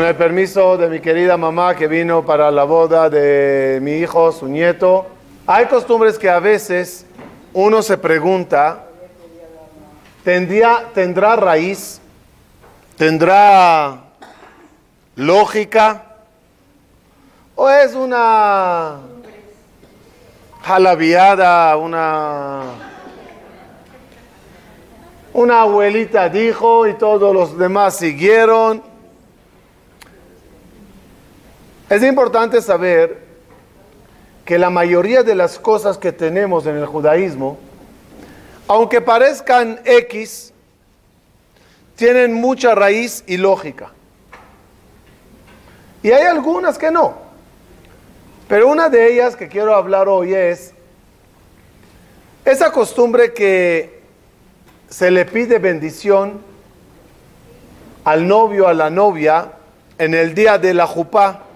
Con el permiso de mi querida mamá que vino para la boda de mi hijo, su nieto, hay costumbres que a veces uno se pregunta, ¿tendría, ¿tendrá raíz? ¿Tendrá lógica? ¿O es una jalaviada, una, una abuelita dijo y todos los demás siguieron? Es importante saber que la mayoría de las cosas que tenemos en el judaísmo, aunque parezcan X, tienen mucha raíz y lógica. Y hay algunas que no. Pero una de ellas que quiero hablar hoy es esa costumbre que se le pide bendición al novio, a la novia, en el día de la jupá.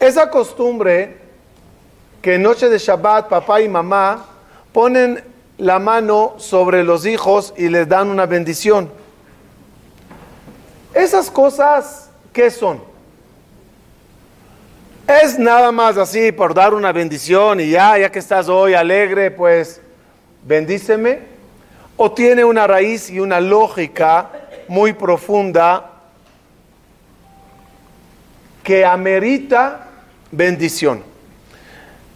Esa costumbre que en noche de Shabbat papá y mamá ponen la mano sobre los hijos y les dan una bendición. Esas cosas, ¿qué son? Es nada más así por dar una bendición y ya, ya que estás hoy alegre, pues bendíceme. O tiene una raíz y una lógica muy profunda que amerita bendición.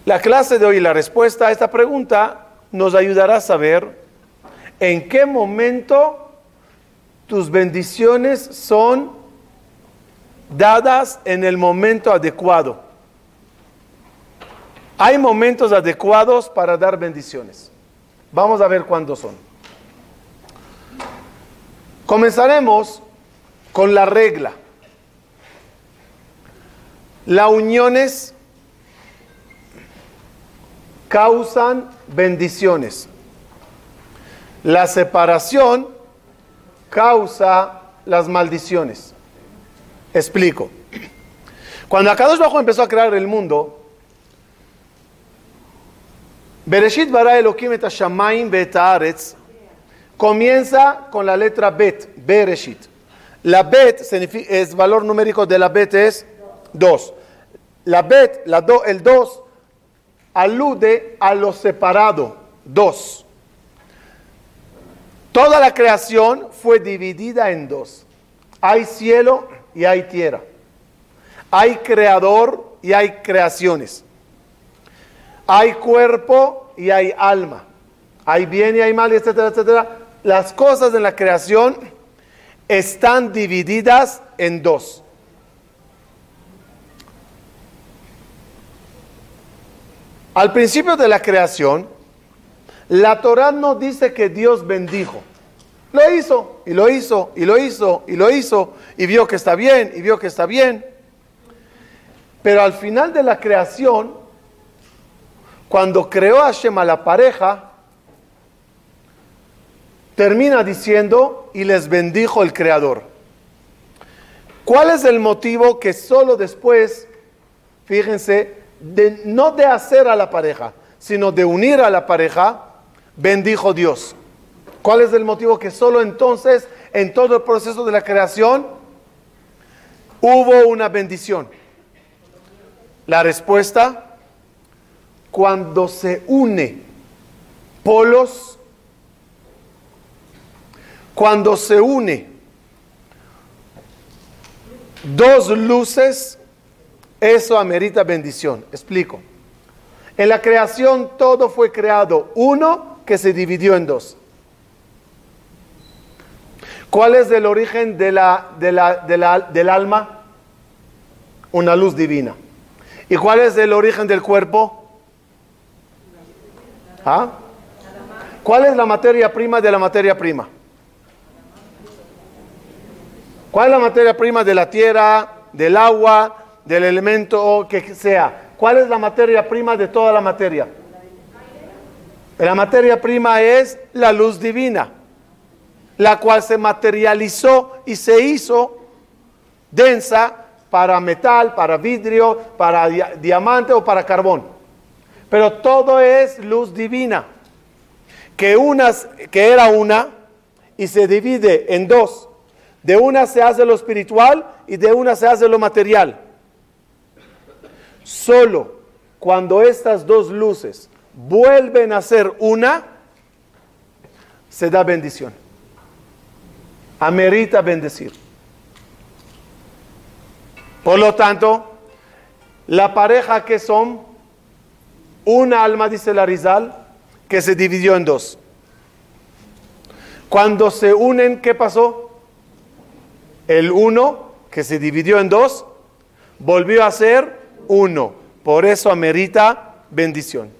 La clase de hoy, la respuesta a esta pregunta, nos ayudará a saber en qué momento tus bendiciones son dadas en el momento adecuado. Hay momentos adecuados para dar bendiciones. Vamos a ver cuándo son. Comenzaremos con la regla. Las uniones causan bendiciones. La separación causa las maldiciones. Explico. Cuando Akadosh Bajo empezó a crear el mundo, Bereshit bara Elohim et Shamaim comienza con la letra Bet, Bereshit. La Bet es valor numérico de la Bet es 2. La Bet, la do, el 2, alude a lo separado. 2. Toda la creación fue dividida en dos. Hay cielo y hay tierra. Hay creador y hay creaciones. Hay cuerpo y hay alma. Hay bien y hay mal, etcétera, etcétera. Las cosas de la creación están divididas en dos. Al principio de la creación, la Torah no dice que Dios bendijo. Lo hizo, y lo hizo, y lo hizo, y lo hizo, y vio que está bien, y vio que está bien. Pero al final de la creación, cuando creó a Hashem a la pareja, termina diciendo, y les bendijo el Creador. ¿Cuál es el motivo que solo después, fíjense, no de hacer a la pareja, sino de unir a la pareja, bendijo Dios. ¿Cuál es el motivo que solo entonces, en todo el proceso de la creación, hubo una bendición? La respuesta, cuando se une polos, cuando se une dos luces, eso amerita bendición. Explico. En la creación todo fue creado, uno que se dividió en dos. ¿Cuál es el origen del alma? Una luz divina. ¿Y cuál es el origen del cuerpo? ¿Ah? ¿Cuál es la materia prima de la materia prima? ¿Cuál es la materia prima de la tierra, del agua, del elemento que sea. ¿Cuál es la materia prima de toda la materia? La materia prima es la luz divina, la cual se materializó y se hizo densa para metal, para vidrio, para diamante o para carbón. Pero todo es luz divina, que, unas, que era una y se divide en dos. De una se hace lo espiritual y de una se hace lo material. Solo cuando estas dos luces vuelven a ser una, se da bendición. Amerita bendecir. Por lo tanto, la pareja que son una alma, dice la Rizal, que se dividió en dos. Cuando se unen, ¿qué pasó? El uno, que se dividió en dos, volvió a ser uno. Por eso amerita bendición.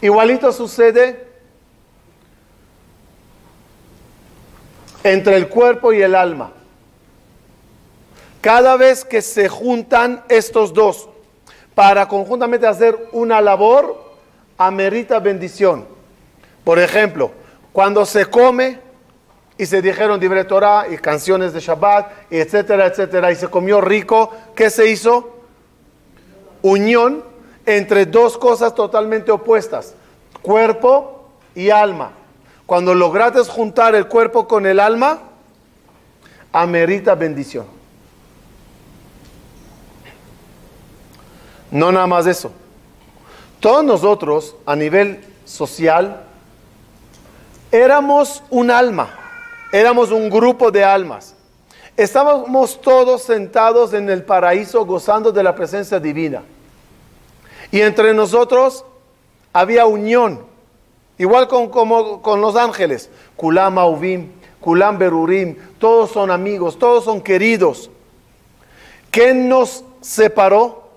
Igualito sucede entre el cuerpo y el alma. Cada vez que se juntan estos dos para conjuntamente hacer una labor, amerita bendición. Por ejemplo, cuando se come y se dijeron libre Torah y canciones de Shabbat, etcétera, etcétera, y se comió rico, ¿qué se hizo? Unión entre dos cosas totalmente opuestas, cuerpo y alma. Cuando lograste juntar el cuerpo con el alma, amerita bendición. No nada más eso. Todos nosotros, a nivel social, éramos un alma, éramos un grupo de almas. Estábamos todos sentados en el paraíso gozando de la presencia divina. Y entre nosotros había unión, igual con, como, con los ángeles. Kulam Auvim, Kulam Berurim, todos son amigos, todos son queridos. ¿Qué nos separó?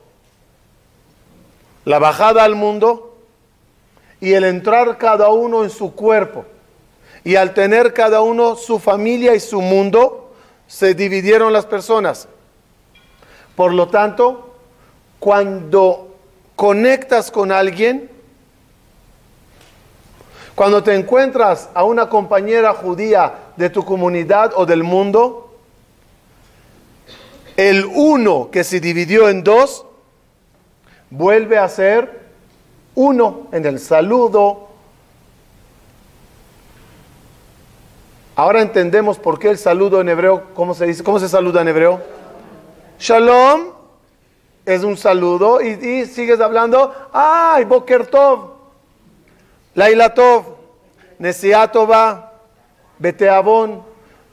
la bajada al mundo y el entrar cada uno en su cuerpo. Y al tener cada uno su familia y su mundo, se dividieron las personas. Por lo tanto, cuando conectas con alguien, cuando te encuentras a una compañera judía de tu comunidad o del mundo, el uno que se dividió en dos vuelve a ser uno en el saludo. Ahora entendemos por qué el saludo en hebreo, ¿cómo se dice? ¿Cómo se saluda en hebreo? Shalom es un saludo y, sigues hablando, ay, Boker Tov, Laila Tov, Nesiatova, Beteabón,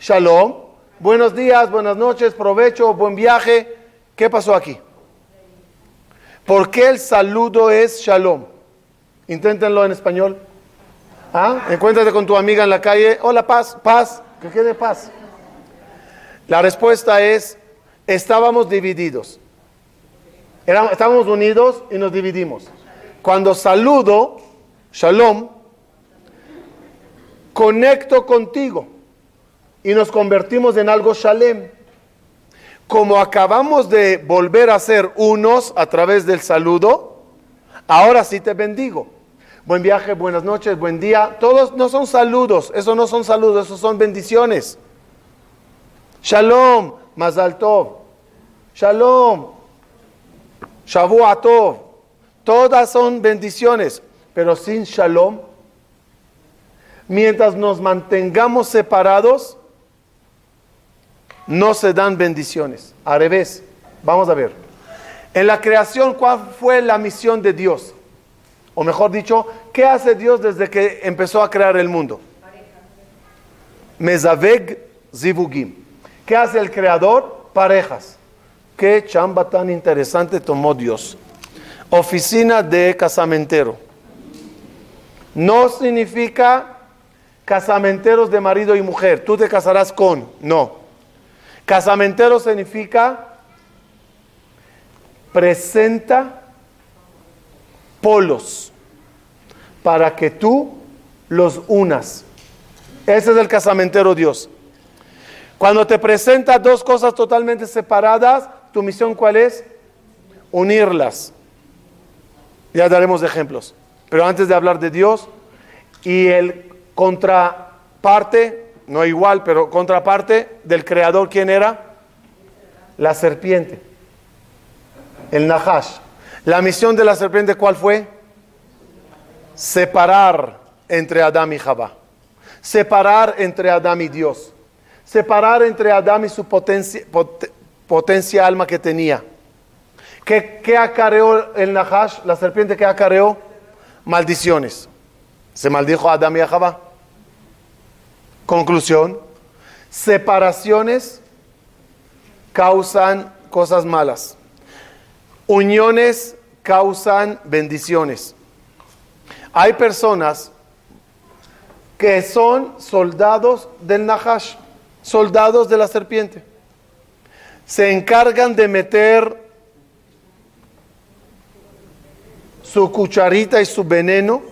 Shalom, buenos días, buenas noches, provecho, buen viaje. ¿Qué pasó aquí? ¿Por qué el saludo es shalom? Inténtenlo en español. ¿Ah? Encuéntrate con tu amiga en la calle. Hola, paz, paz, que quede paz. La respuesta es, estábamos divididos. estábamos unidos y nos dividimos. Cuando saludo, shalom, conecto contigo y nos convertimos en algo shalem como acabamos de volver a ser unos a través del saludo, ahora sí te bendigo. Buen viaje, buenas noches, buen día. Todos no son saludos, eso no son saludos, eso son bendiciones. Shalom, Mazal Tov. Shalom, Shavuatov. Todas son bendiciones, pero sin shalom, mientras nos mantengamos separados, no se dan bendiciones. Al revés, vamos a ver. En la creación, ¿cuál fue la misión de Dios? O mejor dicho, ¿qué hace Dios desde que empezó a crear el mundo? Mezaveg Zivugim. ¿Qué hace el creador? Parejas. Qué chamba tan interesante tomó Dios. Oficina de casamentero. No significa casamenteros de marido y mujer. Tú te casarás con. No. Casamentero significa presenta polos para que tú los unas. Ese es el casamentero Dios. Cuando te presenta dos cosas totalmente separadas, tu misión cuál es? Unirlas. Ya daremos ejemplos. Pero antes de hablar de Dios y el contraparte, no igual, pero contraparte del creador, ¿quién era? La serpiente, el Nahash. La misión de la serpiente, ¿cuál fue? Separar entre Adán y Jabá. Separar entre Adán y Dios. separar entre Adán y su potencia, alma que tenía. ¿Qué, ¿Qué, acareó el Nahash, la serpiente que acareó? Maldiciones. Se maldijo a Adán y a Jabá. Conclusión, separaciones causan cosas malas. Uniones causan bendiciones. Hay personas que son soldados del Nahash, soldados de la serpiente. Se encargan de meter su cucharita y su veneno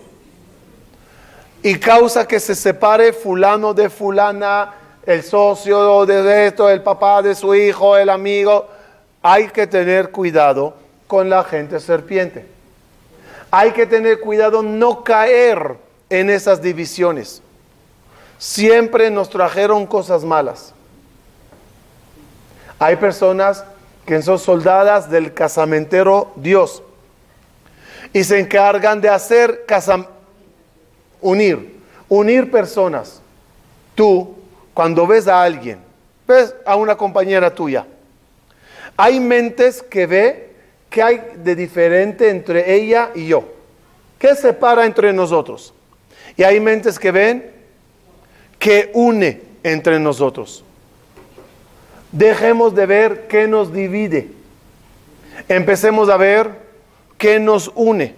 y causa que se separe fulano de fulana, el socio de esto, el papá de su hijo, el amigo. Hay que tener cuidado con la gente serpiente. Hay que tener cuidado no caer en esas divisiones. Siempre nos trajeron cosas malas. Hay personas que son soldadas del casamentero Dios y se encargan de hacer unir, unir personas. Tú, cuando ves a alguien, ves a una compañera tuya, hay mentes que ve que hay de diferente entre ella y yo. ¿Qué separa entre nosotros? Y hay mentes que ven que une entre nosotros. Dejemos de ver qué nos divide. Empecemos a ver qué nos une.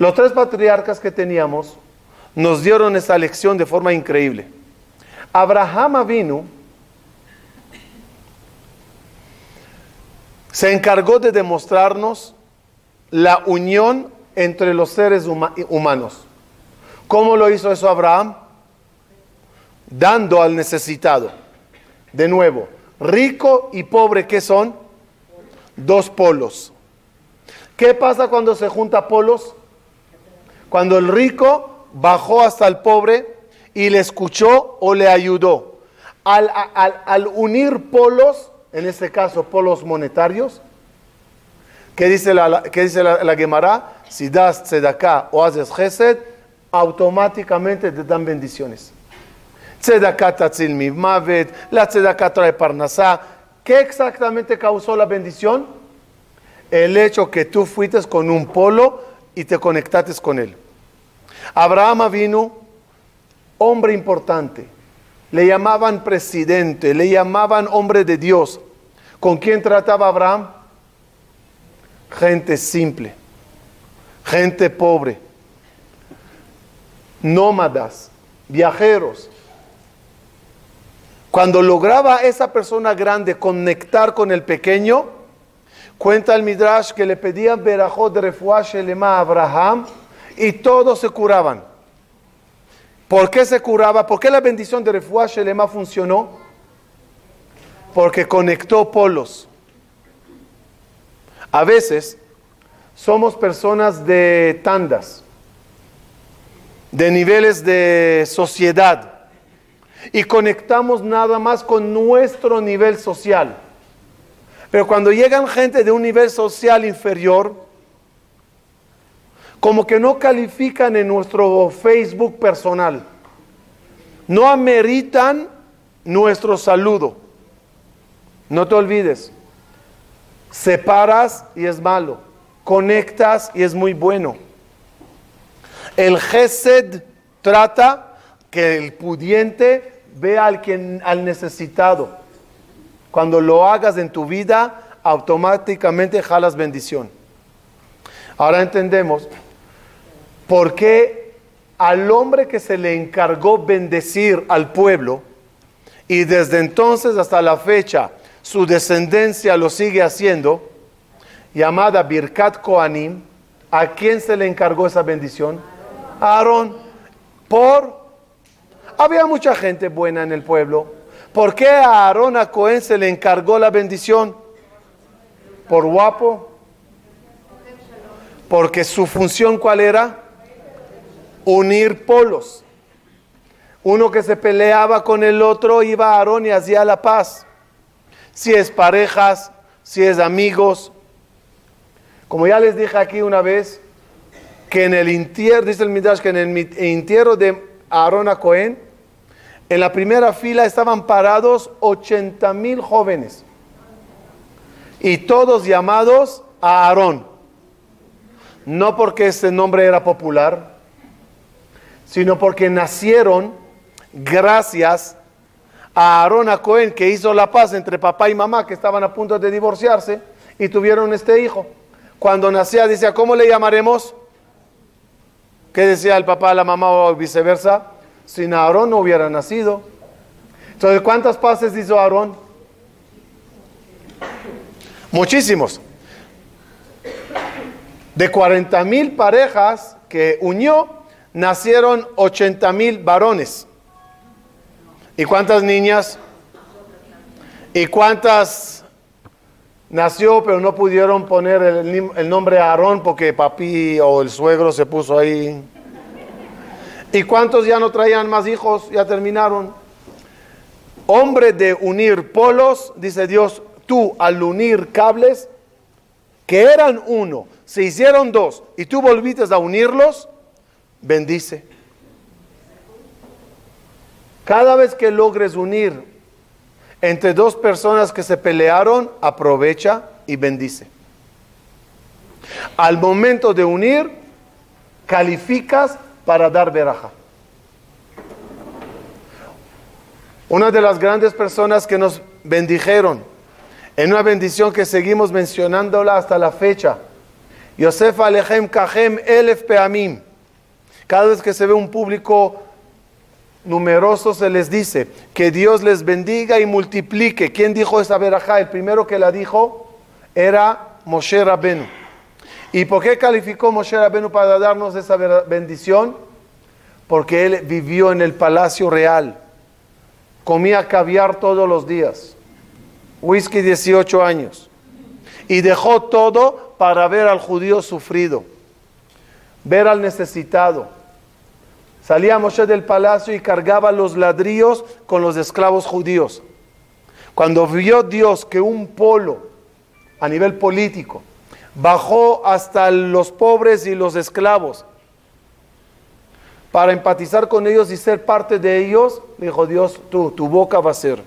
Los tres patriarcas que teníamos nos dieron esa lección de forma increíble. Abraham vino, se encargó de demostrarnos la unión entre los seres humanos. ¿Cómo lo hizo eso Abraham? Dando al necesitado. De nuevo, rico y pobre, ¿qué son? Dos polos. ¿Qué pasa cuando se junta polos? Cuando el rico bajó hasta el pobre y le escuchó o le ayudó. Al, unir polos, en este caso polos monetarios, ¿qué dice la, qué dice la, Gemara? Si das tzedakah o haces gesed, automáticamente te dan bendiciones. Tzedakah tatzil mavet, la tzedakah trae parnasá. ¿Qué exactamente causó la bendición? El hecho que tú fuiste con un polo y te conectaste con él. Abraham vino, hombre importante. Le llamaban presidente, le llamaban hombre de Dios. ¿Con quién trataba Abraham? Gente simple, gente pobre nómadas, viajeros. Cuando lograba esa persona grande conectar con el pequeño, cuenta el Midrash que le pedían verajot de refuaje a Abraham y todos se curaban. ¿Por qué se curaba? ¿Por qué la bendición de refuaje lema funcionó? Porque conectó polos. A veces somos personas de tandas de niveles de sociedad y conectamos nada más con nuestro nivel social. Pero cuando llegan gente de un nivel social inferior, como que no califican en nuestro Facebook personal, no ameritan nuestro saludo. No te olvides, separas y es malo, conectas y es muy bueno. El Gesed trata que el pudiente vea al, quien, al necesitado. Cuando lo hagas en tu vida, automáticamente jalas bendición. Ahora entendemos por qué al hombre que se le encargó bendecir al pueblo y desde entonces hasta la fecha su descendencia lo sigue haciendo, llamada Birkat Koanim, ¿a quién se le encargó esa bendición? Aarón, por... Había mucha gente buena en el pueblo. ¿Por qué a Aarón a Cohen se le encargó la bendición? ¿Por guapo? Porque su función cuál era? Unir polos. Uno que se peleaba con el otro iba a Aarón y hacía la paz. Si es parejas, si es amigos. Como ya les dije aquí una vez, que en el entierro, dice el Midrash, que en el entierro de Aarón a Cohen, En la primera fila estaban parados 80 mil jóvenes y todos llamados a Aarón. No porque ese nombre era popular, sino porque nacieron gracias a Aarón a Cohen que hizo la paz entre papá y mamá que estaban a punto de divorciarse y tuvieron este hijo. Cuando nacía decía, ¿cómo le llamaremos? ¿Qué decía el papá a la mamá o viceversa? Sin Aarón no hubiera nacido. Entonces, ¿cuántas paces hizo Aarón? Muchísimos. De 40 mil parejas que unió, nacieron 80 mil varones. ¿Y cuántas niñas? ¿Y cuántas nació pero no pudieron poner el, el nombre Aarón porque papi o el suegro se puso ahí? ¿Y cuántos ya no traían más hijos? Ya terminaron. Hombre de unir polos, dice Dios, tú al unir cables que eran uno, se hicieron dos y tú volviste a unirlos, bendice. Cada vez que logres unir entre dos personas que se pelearon, aprovecha y bendice. Al momento de unir, calificas para dar veraja. Una de las grandes personas que nos bendijeron, en una bendición que seguimos mencionándola hasta la fecha, Yosef Alejem Kajem Elef Peamim. Cada vez que se ve un público numeroso se les dice que Dios les bendiga y multiplique. ¿Quién dijo esa verajá? El primero que la dijo era Moshe Rabenu. ¿Y por qué calificó Moshe Rabenu para darnos esa bendición? Porque él vivió en el palacio real. Comía caviar todos los días. Whisky 18 años. Y dejó todo para ver al judío sufrido, ver al necesitado. Salía Moshe del palacio y cargaba los ladrillos con los esclavos judíos. Cuando vio Dios que un polo a nivel político bajó hasta los pobres y los esclavos para empatizar con ellos y ser parte de ellos, dijo Dios, tú, tu boca va a ser.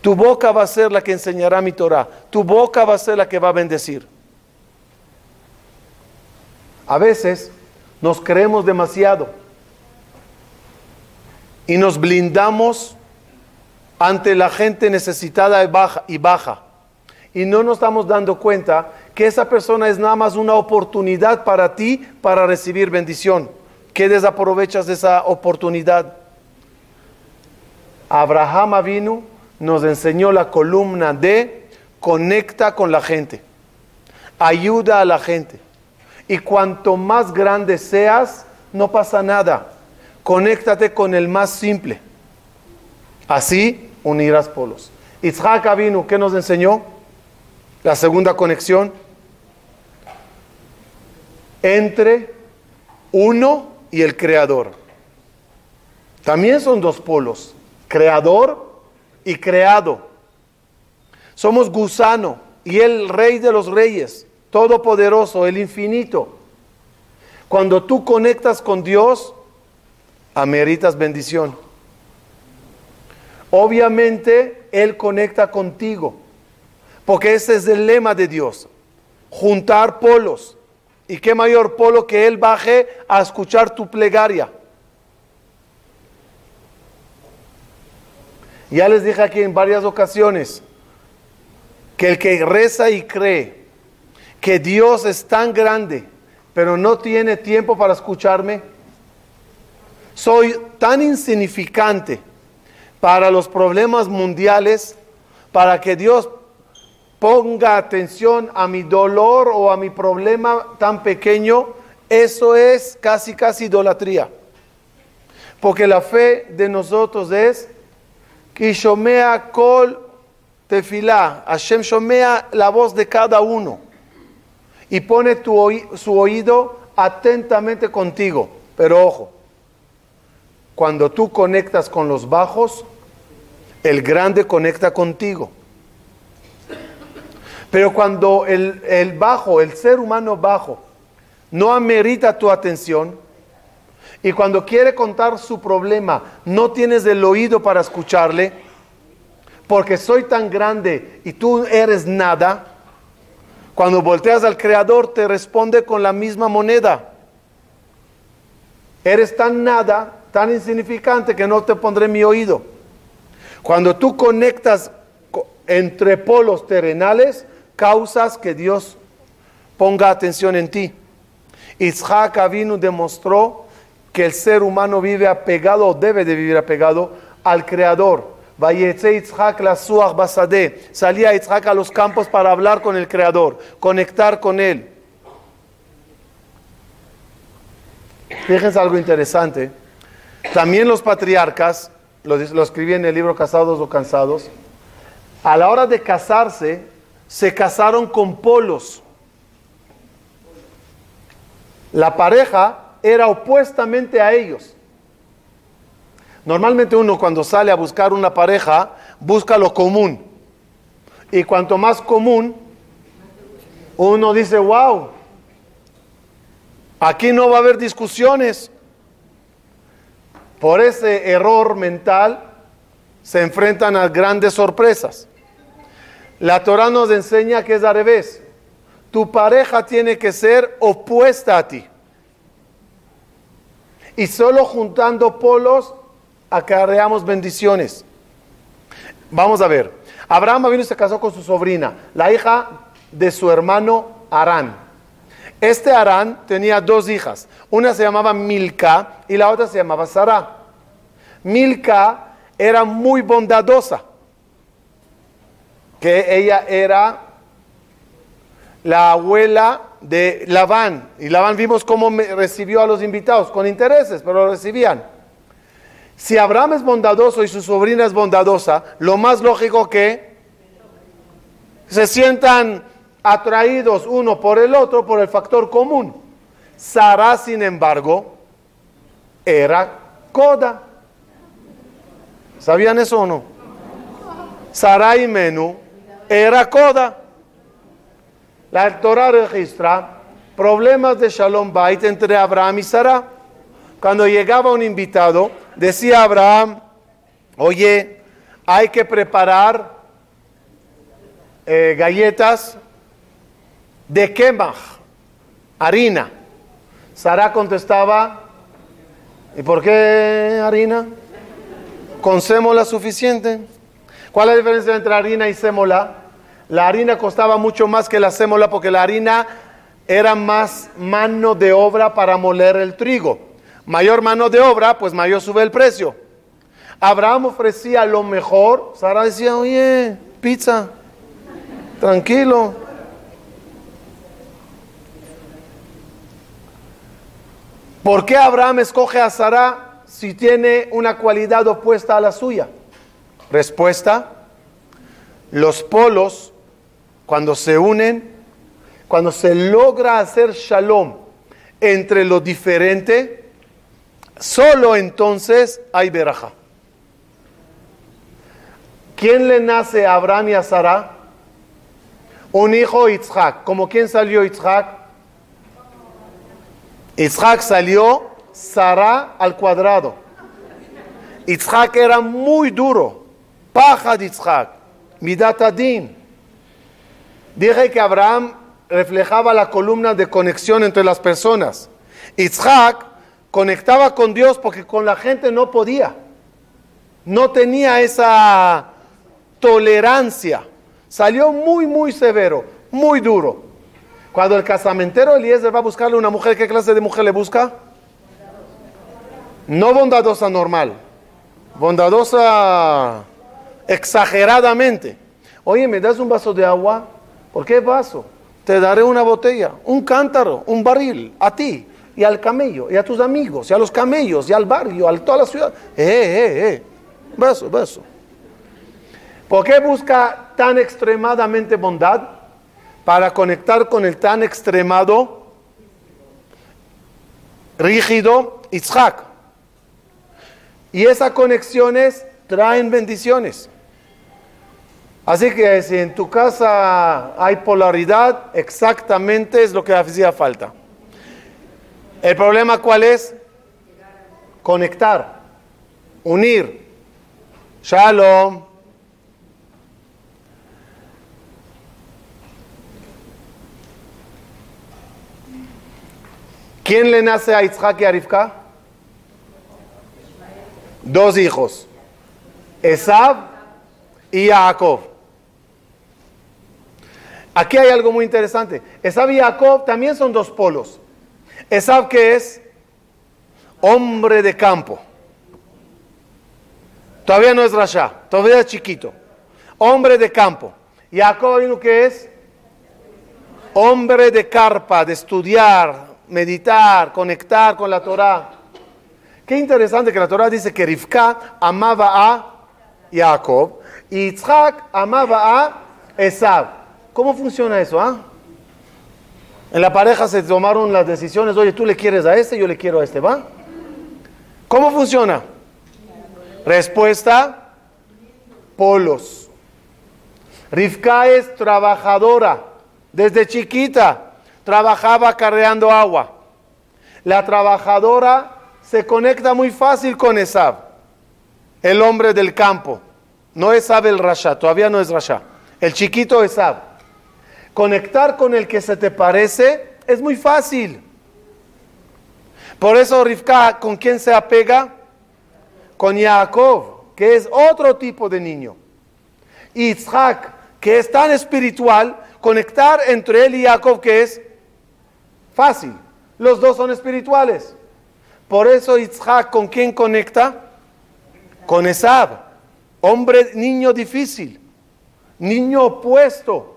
Tu boca va a ser la que enseñará mi Torah. Tu boca va a ser la que va a bendecir. A veces nos creemos demasiado y nos blindamos ante la gente necesitada y baja, y baja. Y no nos estamos dando cuenta que esa persona es nada más una oportunidad para ti para recibir bendición. ¿Qué desaprovechas de esa oportunidad? Abraham vino, nos enseñó la columna de conecta con la gente, ayuda a la gente. Y cuanto más grande seas, no pasa nada. Conéctate con el más simple. Así unirás polos. Isaac vino, ¿qué nos enseñó? La segunda conexión entre uno y el creador. También son dos polos, creador y creado. Somos gusano y el rey de los reyes todopoderoso, el infinito. Cuando tú conectas con Dios, ameritas bendición. Obviamente Él conecta contigo, porque ese es el lema de Dios, juntar polos. ¿Y qué mayor polo que Él baje a escuchar tu plegaria? Ya les dije aquí en varias ocasiones que el que reza y cree que Dios es tan grande, pero no tiene tiempo para escucharme? Soy tan insignificante para los problemas mundiales, para que Dios ponga atención a mi dolor o a mi problema tan pequeño, eso es casi, casi idolatría. Porque la fe de nosotros es, Kishomea kol tefilá, Hashem shomea la voz de cada uno y pone tu su oído atentamente contigo. Pero ojo, cuando tú conectas con los bajos, el grande conecta contigo. Pero cuando el, el bajo, el ser humano bajo, no amerita tu atención y cuando quiere contar su problema, no tienes el oído para escucharle, porque soy tan grande y tú eres nada, cuando volteas al Creador te responde con la misma moneda. Eres tan nada, tan insignificante que no te pondré mi oído. Cuando tú conectas entre polos terrenales, causas que Dios ponga atención en ti. Isaac Avinu demostró que el ser humano vive apegado o debe de vivir apegado al Creador. Salía Isaac a los campos para hablar con el Creador, conectar con Él. Fíjense algo interesante. También los patriarcas, lo, escribí en el libro Casados o Cansados, a la hora de casarse, se casaron con polos. La pareja era opuestamente a ellos. Normalmente uno cuando sale a buscar una pareja, busca lo común. Y cuanto más común, uno dice, wow, aquí no va a haber discusiones. Por ese error mental se enfrentan a grandes sorpresas. La Torah nos enseña que es al revés. Tu pareja tiene que ser opuesta a ti. Y solo juntando polos acarreamos bendiciones. Vamos a ver. Abraham vino y se casó con su sobrina, la hija de su hermano Arán. Este Arán tenía dos hijas. Una se llamaba Milca y la otra se llamaba Sara. Milca era muy bondadosa, que ella era la abuela de Labán. Y Labán vimos cómo recibió a los invitados, con intereses, pero lo recibían. Si Abraham es bondadoso y su sobrina es bondadosa, lo más lógico que se sientan atraídos uno por el otro por el factor común. Sara, sin embargo, era coda. ¿Sabían eso o no? Sara y Menú era coda. La Torah registra problemas de Shalom Bait entre Abraham y Sara. Cuando llegaba un invitado, decía Abraham, oye, hay que preparar eh, galletas de kemach, harina. Sara contestaba, ¿y por qué harina? ¿Con sémola suficiente? ¿Cuál es la diferencia entre harina y sémola? La harina costaba mucho más que la sémola porque la harina era más mano de obra para moler el trigo mayor mano de obra, pues mayor sube el precio. Abraham ofrecía lo mejor, Sara decía, oye, pizza, tranquilo. ¿Por qué Abraham escoge a Sara si tiene una cualidad opuesta a la suya? Respuesta, los polos, cuando se unen, cuando se logra hacer shalom entre lo diferente, Solo entonces hay veraja. ¿Quién le nace a Abraham y a Sara? Un hijo Isaac. ¿Como quién salió Isaac? Isaac salió Sara al cuadrado. Isaac era muy duro. Paja de Isaac. Midat Adin. Dije que Abraham reflejaba la columna de conexión entre las personas. Isaac conectaba con Dios porque con la gente no podía. No tenía esa tolerancia. Salió muy, muy severo, muy duro. Cuando el casamentero Eliezer va a buscarle una mujer, ¿qué clase de mujer le busca? No bondadosa normal, bondadosa exageradamente. Oye, ¿me das un vaso de agua? ¿Por qué vaso? Te daré una botella, un cántaro, un barril, a ti y al camello, y a tus amigos, y a los camellos, y al barrio, a toda la ciudad. Eh, eh, eh. Beso, beso. ¿Por qué busca tan extremadamente bondad? Para conectar con el tan extremado, rígido Isaac. Y esas conexiones traen bendiciones. Así que si en tu casa hay polaridad, exactamente es lo que hacía falta. ¿El problema cuál es? conectar, unir. Shalom. ¿Quién le nace a Isaac y a Rivka? Dos hijos. Esab y Jacob. Aquí hay algo muy interesante. Esab y Jacob también son dos polos. Esab que es hombre de campo. Todavía no es Rasha, todavía es chiquito. Hombre de campo. Jacob vino que es hombre de carpa, de estudiar, meditar, conectar con la Torah. Qué interesante que la Torah dice que Rivka amaba a Jacob y Yitzhak amaba a Esab. ¿Cómo funciona eso? Ah? En la pareja se tomaron las decisiones, oye, tú le quieres a este, yo le quiero a este, ¿va? ¿Cómo funciona? Respuesta, polos. Rivka es trabajadora, desde chiquita trabajaba carreando agua. La trabajadora se conecta muy fácil con Esab, el hombre del campo. No Esab el Rasha, todavía no es Rasha. El chiquito Esab. Conectar con el que se te parece es muy fácil. Por eso Rivka, ¿con quién se apega? Con Jacob, que es otro tipo de niño. Y Isaac, que es tan espiritual, conectar entre él y Jacob, que es Fácil. Los dos son espirituales. Por eso Isaac, ¿con quién conecta? Con Esab. Hombre, niño difícil. Niño opuesto.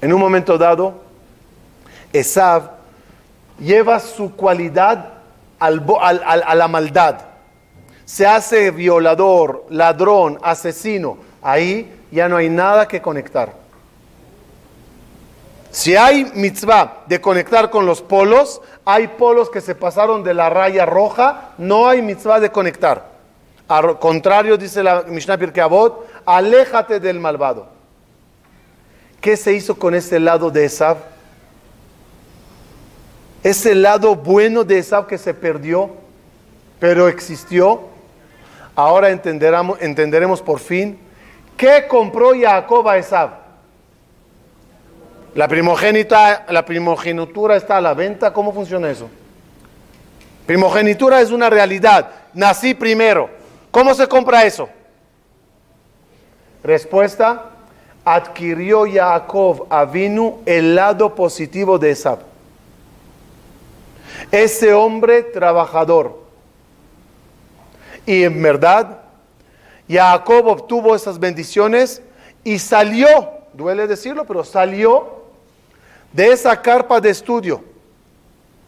En un momento dado, Esab lleva su cualidad a la maldad. Se hace violador, ladrón, asesino. Ahí ya no hay nada que conectar. Si hay mitzvah de conectar con los polos, hay polos que se pasaron de la raya roja, no hay mitzvah de conectar. Al contrario, dice la Mishnah Pirkei aléjate del malvado. ¿Qué se hizo con ese lado de Esav? Ese lado bueno de Esav que se perdió, pero existió. Ahora entenderemos, por fin qué compró Jacob a Esav. La primogénita, la primogenitura está a la venta. ¿Cómo funciona eso? Primogenitura es una realidad. Nací primero. ¿Cómo se compra eso? Respuesta, adquirió Jacob Avinu el lado positivo de Esab. Ese hombre trabajador. Y en verdad, Jacob obtuvo esas bendiciones y salió, duele decirlo, pero salió de esa carpa de estudio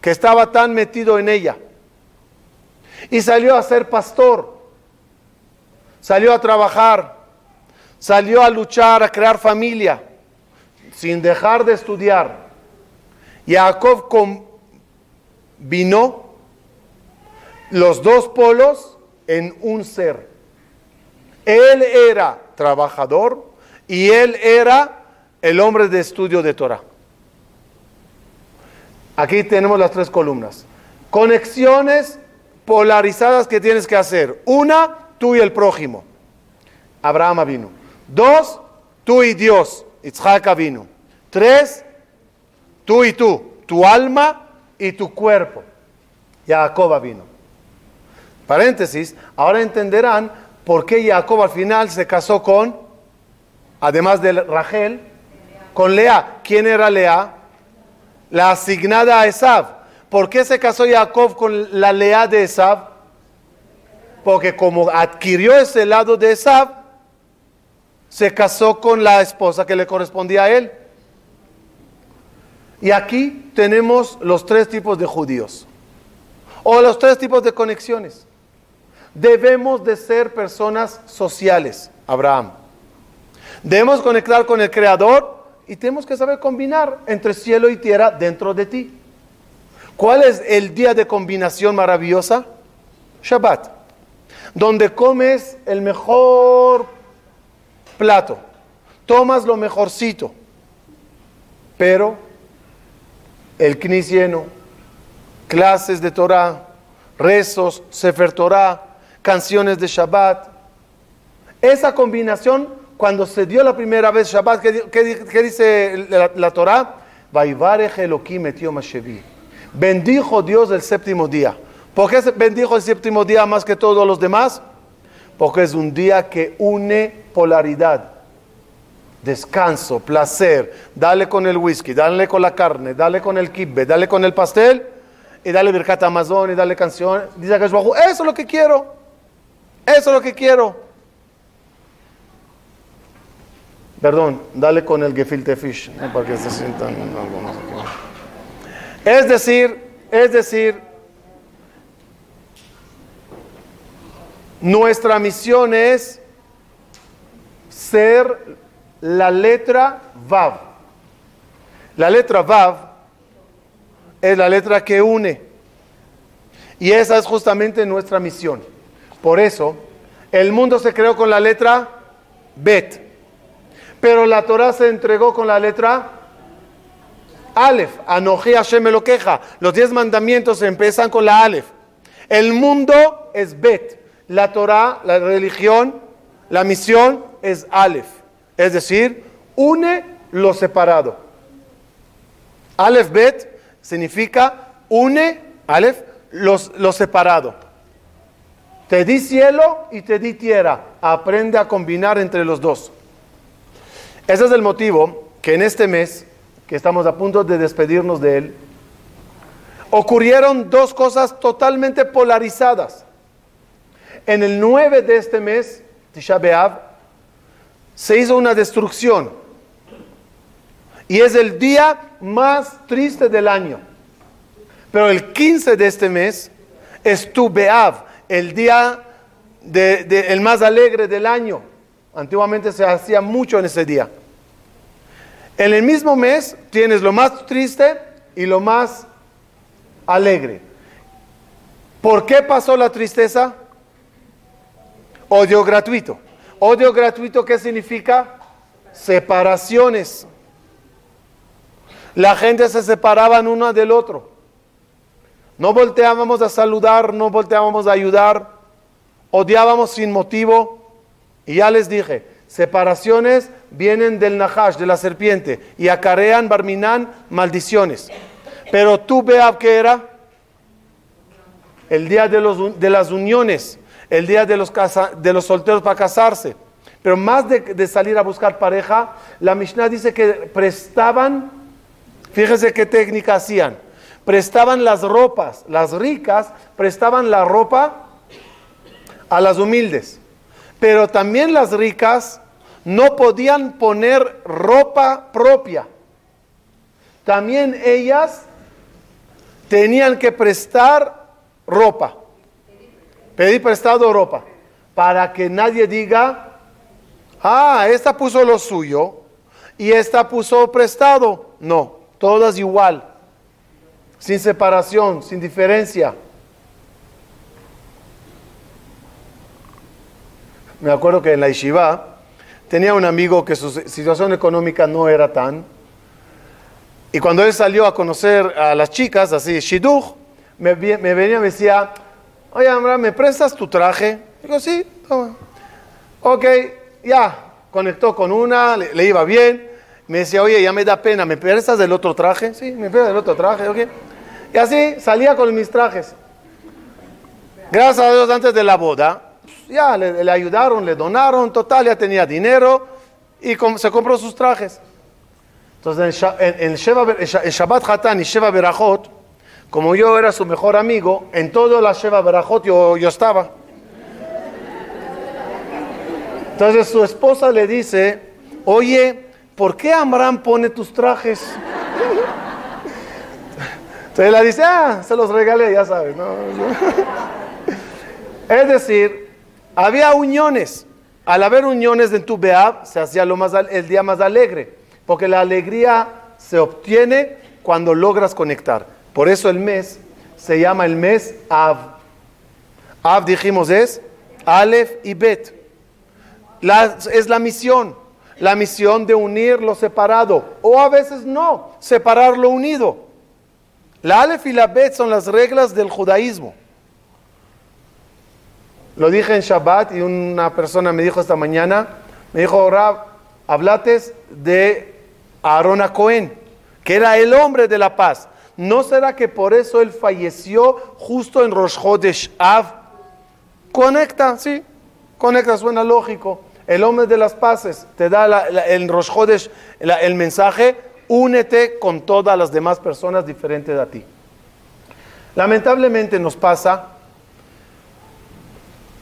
que estaba tan metido en ella. Y salió a ser pastor, salió a trabajar, salió a luchar, a crear familia, sin dejar de estudiar. Jacob combinó los dos polos en un ser. Él era trabajador y él era el hombre de estudio de Torah. Aquí tenemos las tres columnas. Conexiones polarizadas que tienes que hacer. Una, tú y el prójimo. Abraham vino. Dos, tú y Dios. Itzhak vino. Tres, tú y tú. Tu alma y tu cuerpo. Jacob vino. Paréntesis, ahora entenderán por qué Jacob al final se casó con, además de Rachel, con Lea. ¿Quién era Lea? La asignada a Esav. ¿Por qué se casó Jacob con la lea de Esav? Porque como adquirió ese lado de Esav, se casó con la esposa que le correspondía a él. Y aquí tenemos los tres tipos de judíos, o los tres tipos de conexiones. Debemos de ser personas sociales, Abraham. Debemos conectar con el Creador y tenemos que saber combinar entre cielo y tierra dentro de ti. ¿Cuál es el día de combinación maravillosa? Shabbat, donde comes el mejor plato, tomas lo mejorcito, pero el knis lleno, clases de Torah, rezos, Sefer Torah, canciones de Shabbat. Esa combinación, cuando se dio la primera vez Shabbat, ¿qué, dice la, la Torah? Bendijo Dios el séptimo día. ¿Por qué bendijo el séptimo día más que todos los demás? Porque es un día que une polaridad. Descanso, placer, dale con el whisky, dale con la carne, dale con el kibbe, dale con el pastel y dale Birkat Amazon y dale canción. Dice que eso es lo que quiero. Eso es lo que quiero. Perdón, dale con el gefilte fish, para que se sientan algunos Es decir, es decir, nuestra misión es ser la letra Vav. La letra Vav es la letra que une. Y esa es justamente nuestra misión. Por eso, el mundo se creó con la letra Bet. Pero la Torah se entregó con la letra Aleph. Anoji Hashem lo queja. Los diez mandamientos empiezan con la Aleph. El mundo es Bet. La Torah, la religión, la misión es Aleph. Es decir, une lo separado. Aleph Bet significa une, Aleph, lo separado. Te di cielo y te di tierra. Aprende a combinar entre los dos. Ese es el motivo que en este mes, que estamos a punto de despedirnos de él, ocurrieron dos cosas totalmente polarizadas. En el 9 de este mes, Tisha B'Av, se hizo una destrucción. Y es el día más triste del año. Pero el 15 de este mes es Tu Be'av, el día el más alegre del año. Antiguamente se hacía mucho en ese día. En el mismo mes tienes lo más triste y lo más alegre. ¿Por qué pasó la tristeza? Odio gratuito. Odio gratuito, ¿qué significa? Separaciones. La gente se separaba uno del otro. No volteábamos a saludar, no volteábamos a ayudar. Odiábamos sin motivo. Y ya les dije, separaciones vienen del Nahash, de la serpiente, y acarean, barminan, maldiciones. Pero tú, Beab, ¿qué era? El día de, los, de las uniones, el día de los, de los solteros para casarse. Pero más de, de, salir a buscar pareja, la Mishnah dice que prestaban, fíjese qué técnica hacían, prestaban las ropas, las ricas prestaban la ropa a las humildes, pero también las ricas no podían poner ropa propia. También ellas tenían que prestar ropa, pedir prestado ropa, para que nadie diga, ah, esta puso lo suyo y esta puso prestado. No, todas igual, sin separación, sin diferencia. Me acuerdo que en la Yeshiva, tenía un amigo que su situación económica no era tan. Y cuando él salió a conocer a las chicas, así, Shidduch, me, venía y me decía, oye, Amra, ¿me prestas tu traje? Digo, sí, toma. Ok, ya, conectó con una, le, iba bien. Me decía, oye, ya me da pena, ¿me prestas del otro traje? Sí, me prestas del otro traje, ok. Y así salía con mis trajes. Gracias a Dios, antes de la boda, ya le, ayudaron, le donaron, total, ya tenía dinero y se compró sus trajes. Entonces en, Shabbat Hatan y Sheva Berachot, como yo era su mejor amigo, en todo la Sheva Berachot yo, yo estaba. Entonces su esposa le dice, oye, ¿por qué Amram pone tus trajes? Entonces la dice, ah, se los regalé, ya sabes. es decir, había uniones. Al haber uniones en tu Beab, se hacía lo más, el día más alegre, porque la alegría se obtiene cuando logras conectar. Por eso el mes se llama el mes Av. Av dijimos es Aleph y Bet. es la misión, la misión de unir lo separado, o a veces no, separar lo unido. La Aleph y la Bet son las reglas del judaísmo. Lo dije en Shabbat y una persona me dijo esta mañana, me dijo, Rab, hablates de Aarón Cohen, que era el hombre de la paz. ¿No será que por eso él falleció justo en Rosh Chodesh? Conecta, sí, conecta, suena lógico. El hombre de las paces te da el Rosh Chodesh el mensaje, únete con todas las demás personas diferentes de ti. Lamentablemente nos pasa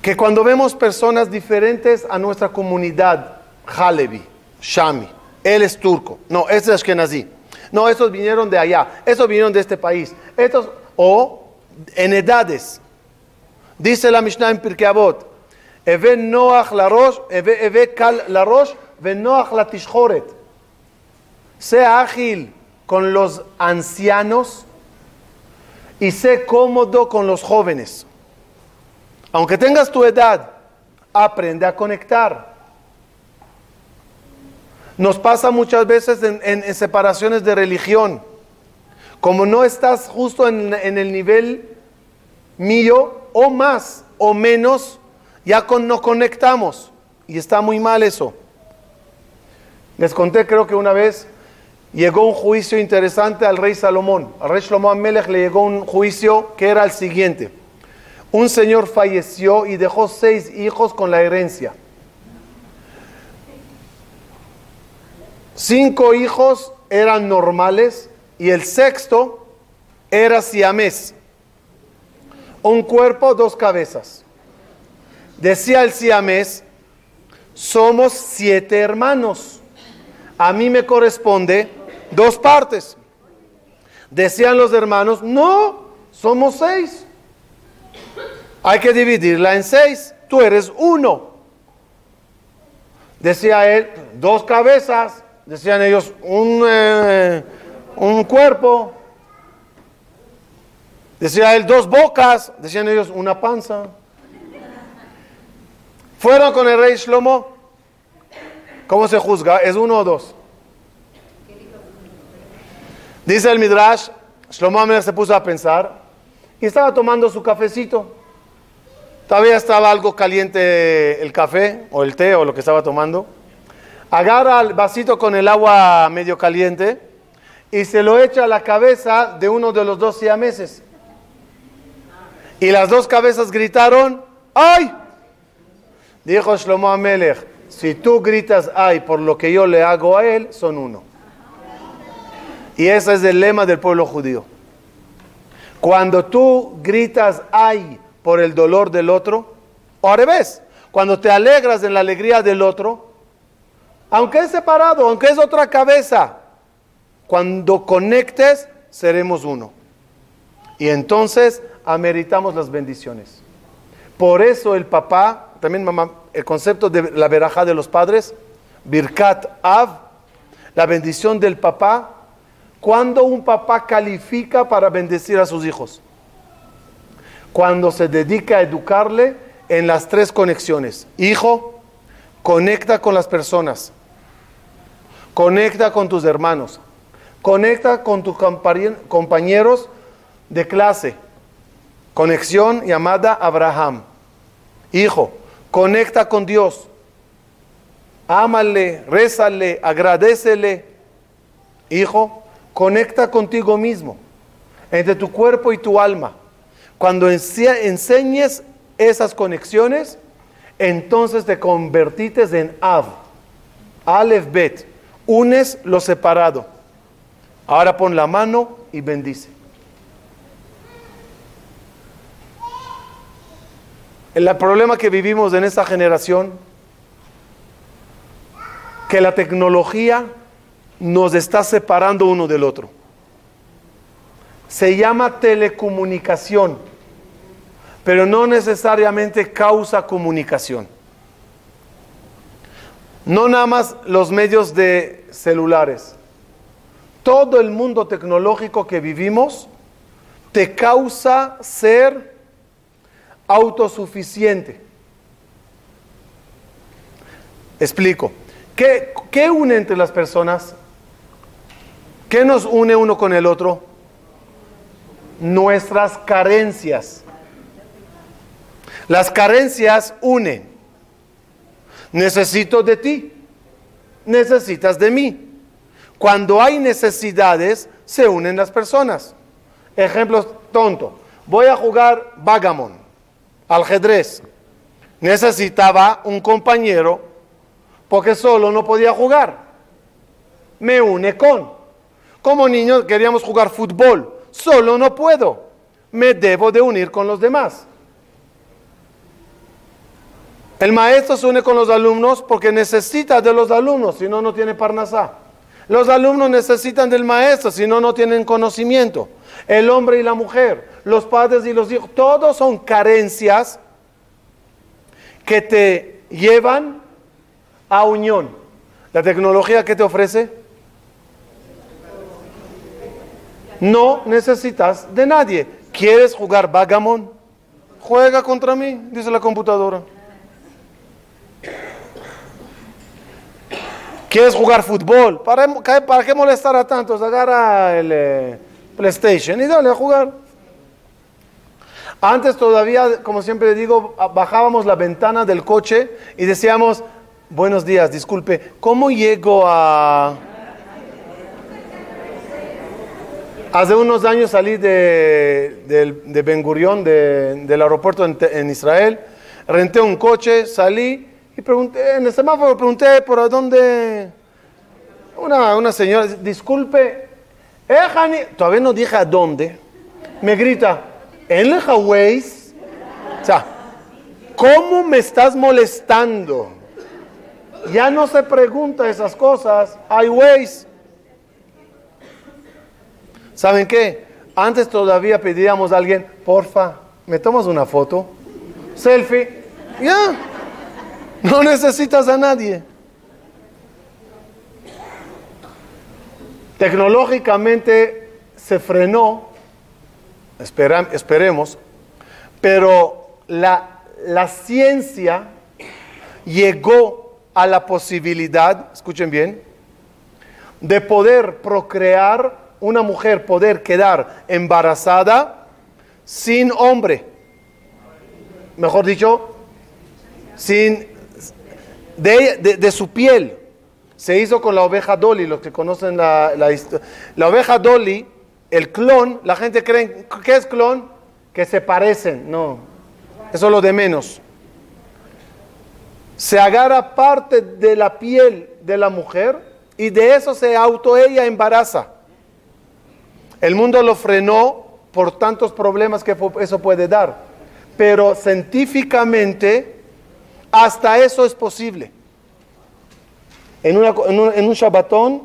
que cuando vemos personas diferentes a nuestra comunidad, Halevi, Shami, él es turco, no, este es Ashkenazi, no, estos vinieron de allá, estos vinieron de este país, estos, o en edades, dice la Mishnah en Pirkei Avot, Eve Noach Eve Kal Ve Noach. Sea ágil con los ancianos y sé cómodo con los jóvenes. Aunque tengas tu edad, aprende a conectar. Nos pasa muchas veces en, separaciones de religión. Como no estás justo en, el nivel mío, o más o menos, ya con, no conectamos. Y está muy mal eso. Les conté, creo que una vez llegó un juicio interesante al rey Salomón. Al rey Salomón Amelech le llegó un juicio que era el siguiente. Un señor falleció y dejó seis hijos con la herencia. Cinco hijos eran normales y el sexto era siamés. Un cuerpo, dos cabezas. Decía el siamés, somos siete hermanos. A mí me corresponde dos partes. Decían los hermanos, no, somos seis. Hay que dividirla en seis. Tú eres uno. Decía él, dos cabezas. Decían ellos, un, eh, un cuerpo. Decía él, dos bocas. Decían ellos, una panza. Fueron con el rey Shlomo. ¿Cómo se juzga? ¿Es uno o dos? Dice el Midrash, Shlomo se puso a pensar y estaba tomando su cafecito. Todavía estaba algo caliente el café o el té o lo que estaba tomando. Agarra el vasito con el agua medio caliente y se lo echa a la cabeza de uno de los dos siameses. Y las dos cabezas gritaron, ¡ay! Dijo Shlomo Amelech, si tú gritas ay por lo que yo le hago a él, son uno. Y ese es el lema del pueblo judío. Cuando tú gritas ay por el dolor del otro, o al revés, cuando te alegras en la alegría del otro, aunque es separado, aunque es otra cabeza, cuando conectes, seremos uno. Y entonces ameritamos las bendiciones. Por eso el papá, también mamá, el concepto de la verajá de los padres, Birkat Av, la bendición del papá, cuando un papá califica para bendecir a sus hijos cuando se dedica a educarle en las tres conexiones. Hijo, conecta con las personas, conecta con tus hermanos, conecta con tus compañeros de clase. Conexión llamada Abraham. Hijo, conecta con Dios. Ámale, rézale, agradecele. Hijo, conecta contigo mismo, entre tu cuerpo y tu alma. Cuando enseñes esas conexiones, entonces te convertites en Av, Aleph Bet. Unes lo separado. Ahora pon la mano y bendice. El problema que vivimos en esta generación, que la tecnología nos está separando uno del otro se llama telecomunicación, pero no necesariamente causa comunicación. No nada más los medios de celulares. Todo el mundo tecnológico que vivimos te causa ser autosuficiente. Explico. ¿Qué, ¿Qué, une entre las personas? ¿Qué nos une uno con el otro? nuestras carencias. Las carencias unen. Necesito de ti, necesitas de mí. Cuando hay necesidades, se unen las personas. Ejemplo tonto. Voy a jugar Vagamon, ajedrez. Necesitaba un compañero porque solo no podía jugar. Me une con. Como niños queríamos jugar fútbol. Solo no puedo. Me debo de unir con los demás. El maestro se une con los alumnos porque necesita de los alumnos, si no, no tiene parnasá. Los alumnos necesitan del maestro, si no, no tienen conocimiento. El hombre y la mujer, los padres y los hijos, todos son carencias que te llevan a unión. ¿La tecnología que te ofrece? No necesitas de nadie. ¿Quieres jugar Vagamon? Juega contra mí, dice la computadora. ¿Quieres jugar fútbol? ¿Para, para qué molestar a tantos? Agarra el eh, PlayStation y dale a jugar. Antes todavía, como siempre digo, bajábamos la ventana del coche y decíamos, buenos días, disculpe, ¿cómo llego a... Hace unos años salí de, de, Ben Gurión, del aeropuerto en Israel, renté un coche, salí y pregunté, en el semáforo pregunté por dónde. Una, una señora, disculpe, eh, todavía no dije a dónde. Me grita, ¿en el Waze? O sea, ¿cómo me estás molestando? Ya no se pregunta esas cosas, hay Waze. ¿Saben qué? Antes todavía pedíamos a alguien, porfa, ¿me tomas una foto? Selfie. Ya. No necesitas a nadie. Tecnológicamente se frenó, esperemos, pero la, la ciencia llegó a la posibilidad, escuchen bien, de poder procrear, una mujer poder quedar embarazada sin hombre. Mejor dicho, sin de, su piel. Se hizo con la oveja Dolly, los que conocen la, la historia. La oveja Dolly, el clon, la gente cree, ¿qué es clon? Que se parecen. No, eso es lo de menos. Se agarra parte de la piel de la mujer y de eso se auto ella embaraza. El mundo lo frenó por tantos problemas que eso puede dar. Pero científicamente hasta eso es posible. En, un, Shabbatón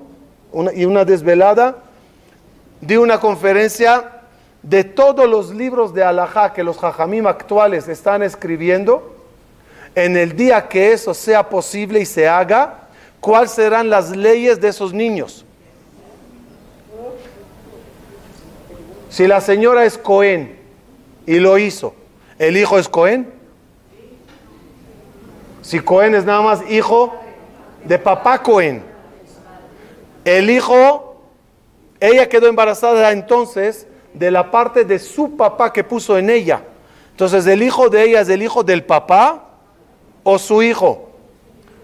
y una desvelada, di una conferencia de todos los libros de Alajá que los Jajamim actuales están escribiendo. En el día que eso sea posible y se haga, ¿cuáles serán las leyes de esos niños? Si la señora es Cohen y lo hizo, ¿el hijo es Cohen? Si Cohen es nada más hijo de papá Cohen. El hijo, ella quedó embarazada entonces de la parte de su papá que puso en ella. Entonces, el hijo de ella es el hijo del papá o su hijo.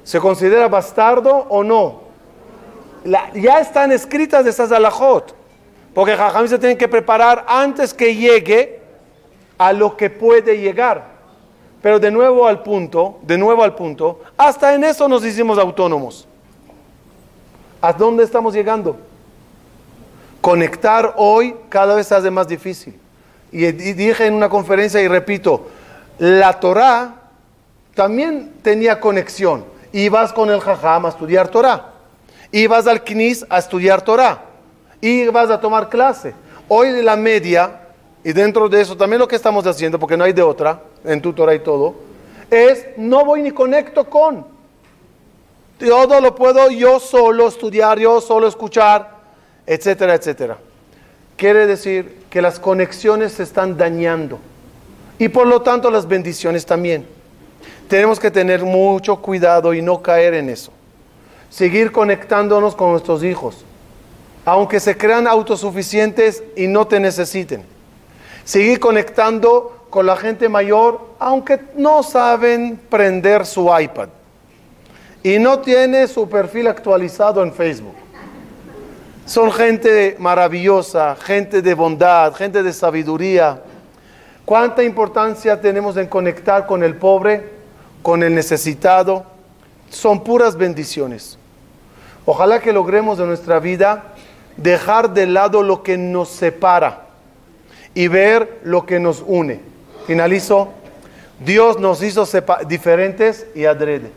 ¿Se considera bastardo o no? ya están escritas esas alajot. Porque Jajam se tienen que preparar antes que llegue a lo que puede llegar. Pero de nuevo al punto, de nuevo al punto, hasta en eso nos hicimos autónomos. ¿A dónde estamos llegando? Conectar hoy cada vez se hace más difícil. Y, dije en una conferencia y repito, la Torah también tenía conexión. Ibas con el Jajam a estudiar Torah. Ibas al Knis a estudiar Torah. Ibas a tomar clase. Hoy la media y dentro de eso también lo que estamos haciendo, porque no hay de otra, en tutora y todo, es no voy ni conecto con. Todo lo puedo yo solo estudiar, yo solo escuchar, etcétera, etcétera. Quiere decir que las conexiones se están dañando y por lo tanto las bendiciones también. Tenemos que tener mucho cuidado y no caer en eso. Seguir conectándonos con nuestros hijos, aunque se crean autosuficientes y no te necesiten Seguir conectando con la gente mayor, aunque no saben prender su iPad y no tiene su perfil actualizado en Facebook. Son gente maravillosa, gente de bondad, gente de sabiduría. ¿Cuánta importancia tenemos en conectar con el pobre, con el necesitado? Son puras bendiciones. Ojalá que logremos en nuestra vida dejar de lado lo que nos separa y ver lo que nos une. Finalizo. Dios nos hizo diferentes y adrede.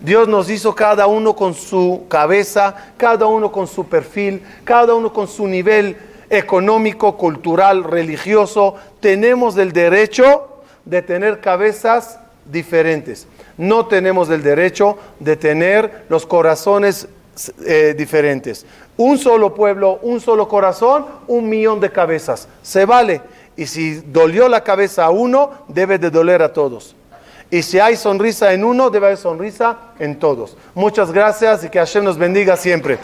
Dios nos hizo cada uno con su cabeza, cada uno con su perfil, cada uno con su nivel económico, cultural, religioso. Tenemos el derecho de tener cabezas diferentes. No tenemos el derecho de tener los corazones eh, diferentes. Un solo pueblo, un solo corazón, un millón de cabezas. Se vale. Y si dolió la cabeza a uno, debe de doler a todos. Y si hay sonrisa en uno, debe haber sonrisa en todos. Muchas gracias y que Hashem nos bendiga siempre.